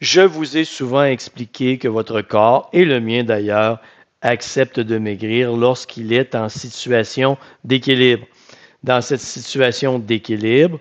Je vous ai souvent expliqué que votre corps, et le mien d'ailleurs, accepte de maigrir lorsqu'il est en situation d'équilibre. Dans cette situation d'équilibre,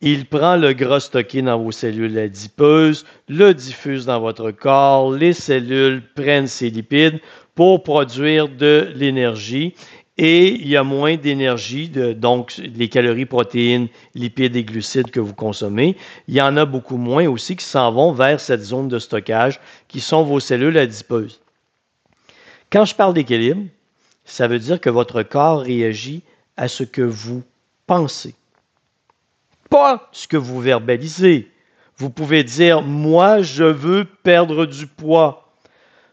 il prend le gras stocké dans vos cellules adipeuses, le diffuse dans votre corps, les cellules prennent ces lipides pour produire de l'énergie et il y a moins d'énergie, donc les calories, protéines, lipides et glucides que vous consommez. Il y en a beaucoup moins aussi qui s'en vont vers cette zone de stockage qui sont vos cellules adipeuses. Quand je parle d'équilibre, ça veut dire que votre corps réagit à ce que vous pensez pas ce que vous verbalisez. Vous pouvez dire, moi, je veux perdre du poids.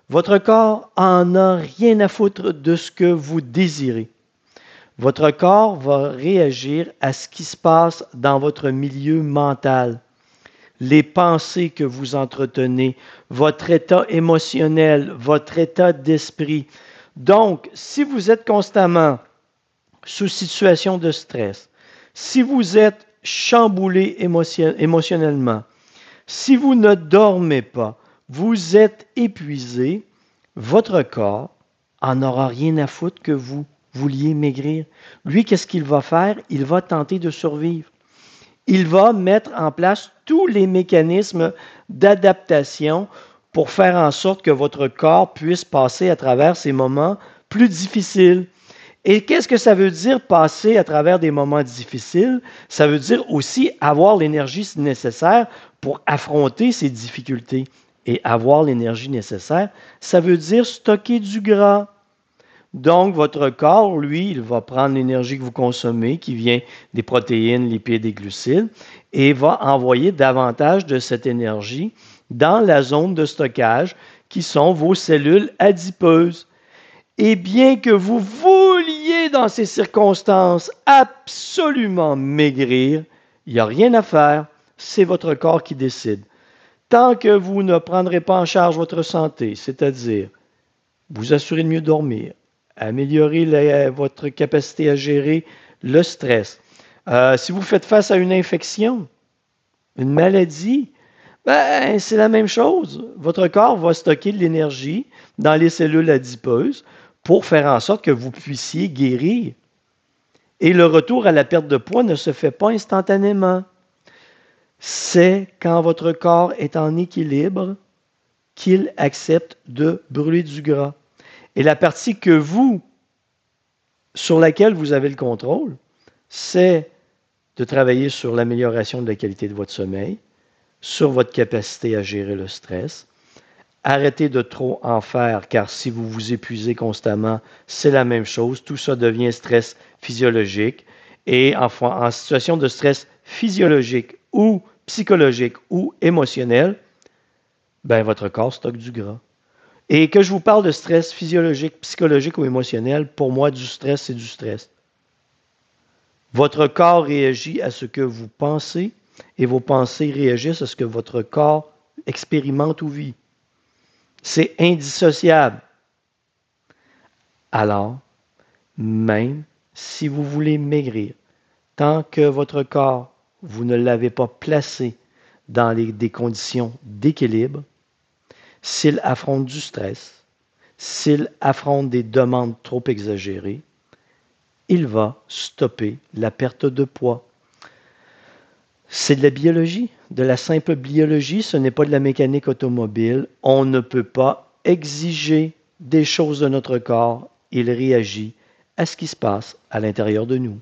Votre corps en a rien à foutre de ce que vous désirez. Votre corps va réagir à ce qui se passe dans votre milieu mental, les pensées que vous entretenez, votre état émotionnel, votre état d'esprit. Donc, si vous êtes constamment sous situation de stress, si vous êtes chamboulé émotionnellement, si vous ne dormez pas, vous êtes épuisé, votre corps en aura rien à foutre que vous vouliez maigrir. Lui, qu'est-ce qu'il va faire? Il va tenter de survivre. Il va mettre en place tous les mécanismes d'adaptation pour faire en sorte que votre corps puisse passer à travers ces moments plus difficiles. Et qu'est-ce que ça veut dire passer à travers des moments difficiles? Ça veut dire aussi avoir l'énergie nécessaire pour affronter ces difficultés. Et avoir l'énergie nécessaire, ça veut dire stocker du gras. Donc, votre corps, lui, il va prendre l'énergie que vous consommez, qui vient des protéines, lipides et glucides, et va envoyer davantage de cette énergie dans la zone de stockage qui sont vos cellules adipeuses. Et bien que vous vouliez dans ces circonstances absolument maigrir, il n'y a rien à faire, c'est votre corps qui décide. Tant que vous ne prendrez pas en charge votre santé, c'est-à-dire vous assurer de mieux dormir, améliorer votre capacité à gérer le stress, euh, si vous faites face à une infection, une maladie, ben, c'est la même chose. Votre corps va stocker de l'énergie dans les cellules adipeuses pour faire en sorte que vous puissiez guérir. Et le retour à la perte de poids ne se fait pas instantanément. C'est quand votre corps est en équilibre qu'il accepte de brûler du gras. Et la partie que vous, sur laquelle vous avez le contrôle, c'est de travailler sur l'amélioration de la qualité de votre sommeil, sur votre capacité à gérer le stress, Arrêtez de trop en faire, car si vous vous épuisez constamment, c'est la même chose. Tout ça devient stress physiologique. Et en, en situation de stress physiologique ou psychologique ou émotionnel, ben, votre corps stocke du gras. Et que je vous parle de stress physiologique, psychologique ou émotionnel, pour moi, du stress, c'est du stress. Votre corps réagit à ce que vous pensez et vos pensées réagissent à ce que votre corps expérimente ou vit. C'est indissociable. Alors, même si vous voulez maigrir, tant que votre corps, vous ne l'avez pas placé dans des conditions d'équilibre, s'il affronte du stress, s'il affronte des demandes trop exagérées, il va stopper la perte de poids. C'est de la biologie, de la simple biologie, ce n'est pas de la mécanique automobile. On ne peut pas exiger des choses de notre corps, il réagit à ce qui se passe à l'intérieur de nous.